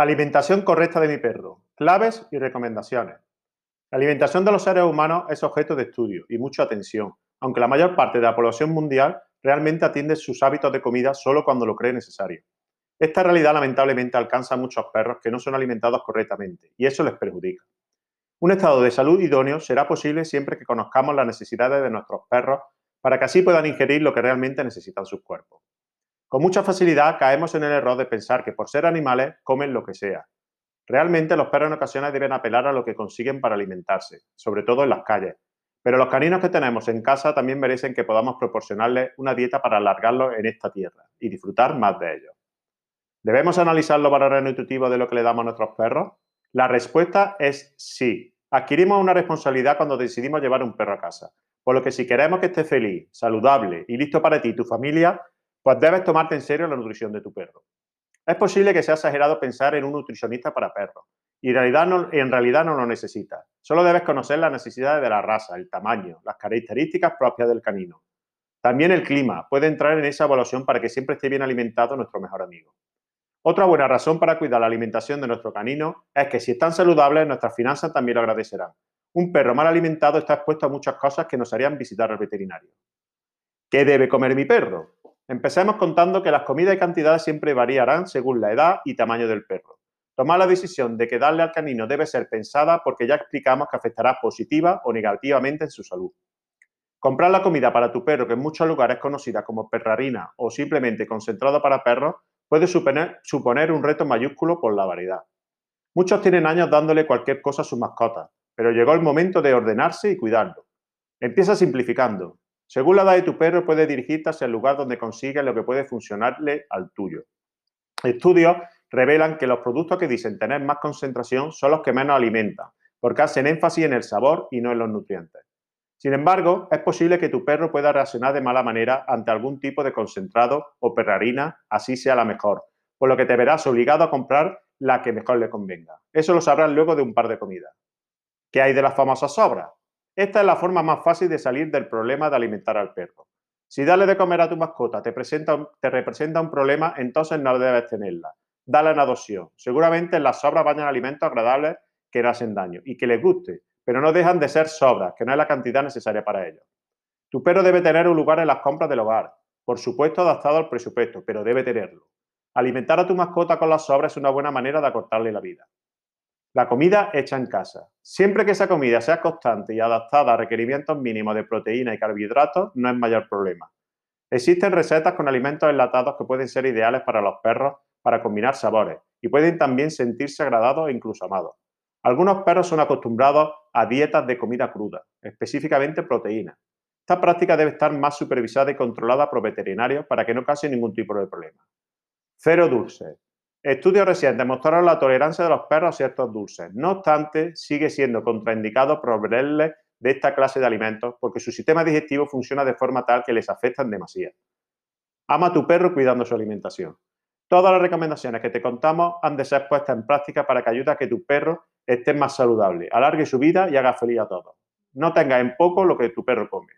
Alimentación correcta de mi perro. Claves y recomendaciones. La alimentación de los seres humanos es objeto de estudio y mucha atención, aunque la mayor parte de la población mundial realmente atiende sus hábitos de comida solo cuando lo cree necesario. Esta realidad lamentablemente alcanza a muchos perros que no son alimentados correctamente y eso les perjudica. Un estado de salud idóneo será posible siempre que conozcamos las necesidades de nuestros perros para que así puedan ingerir lo que realmente necesitan sus cuerpos. Con mucha facilidad caemos en el error de pensar que por ser animales comen lo que sea. Realmente los perros en ocasiones deben apelar a lo que consiguen para alimentarse, sobre todo en las calles. Pero los caninos que tenemos en casa también merecen que podamos proporcionarles una dieta para alargarlos en esta tierra y disfrutar más de ellos. ¿Debemos analizar los valores nutritivos de lo que le damos a nuestros perros? La respuesta es sí. Adquirimos una responsabilidad cuando decidimos llevar un perro a casa. Por lo que si queremos que esté feliz, saludable y listo para ti y tu familia, pues debes tomarte en serio la nutrición de tu perro. Es posible que sea exagerado pensar en un nutricionista para perros, y en realidad, no, lo necesitas. Solo debes conocer las necesidades de la raza, el tamaño, las características propias del canino. También el clima puede entrar en esa evaluación para que siempre esté bien alimentado nuestro mejor amigo. Otra buena razón para cuidar la alimentación de nuestro canino es que si están saludables, nuestras finanzas también lo agradecerán. Un perro mal alimentado está expuesto a muchas cosas que nos harían visitar al veterinario. ¿Qué debe comer mi perro? Empecemos contando que las comidas y cantidades siempre variarán según la edad y tamaño del perro. Tomar la decisión de que darle al canino debe ser pensada porque ya explicamos que afectará positiva o negativamente en su salud. Comprar la comida para tu perro, que en muchos lugares es conocida como perrarina o simplemente concentrado para perros, puede suponer, suponer un reto mayúsculo por la variedad. Muchos tienen años dándole cualquier cosa a su mascota, pero llegó el momento de ordenarse y cuidarlo. Empieza simplificando. Según la edad de tu perro, puedes dirigirte hacia el lugar donde consigues lo que puede funcionarle al tuyo. Estudios revelan que los productos que dicen tener más concentración son los que menos alimentan, porque hacen énfasis en el sabor y no en los nutrientes. Sin embargo, es posible que tu perro pueda reaccionar de mala manera ante algún tipo de concentrado o perrarina, así sea la mejor, por lo que te verás obligado a comprar la que mejor le convenga. Eso lo sabrás luego de un par de comidas. ¿Qué hay de las famosas sobras? Esta es la forma más fácil de salir del problema de alimentar al perro. Si darle de comer a tu mascota te, te representa un problema, entonces no debes tenerla. Dale en adopción. Seguramente las sobras vayan alimentos agradables que no hacen daño y que les guste, pero no dejan de ser sobras, que no es la cantidad necesaria para ellos. Tu perro debe tener un lugar en las compras del hogar, por supuesto adaptado al presupuesto, pero debe tenerlo. Alimentar a tu mascota con las sobras es una buena manera de acortarle la vida. La comida hecha en casa. Siempre que esa comida sea constante y adaptada a requerimientos mínimos de proteína y carbohidratos, no es mayor problema. Existen recetas con alimentos enlatados que pueden ser ideales para los perros para combinar sabores y pueden también sentirse agradados e incluso amados. Algunos perros son acostumbrados a dietas de comida cruda, específicamente proteína. Esta práctica debe estar más supervisada y controlada por veterinarios para que no cause ningún tipo de problema. Cero dulces. Estudios recientes mostraron la tolerancia de los perros a ciertos dulces. No obstante, sigue siendo contraindicado proveerles de esta clase de alimentos porque su sistema digestivo funciona de forma tal que les afectan demasiado. Ama a tu perro cuidando su alimentación. Todas las recomendaciones que te contamos han de ser puestas en práctica para que ayude a que tu perro esté más saludable, alargue su vida y haga feliz a todos. No tengas en poco lo que tu perro come.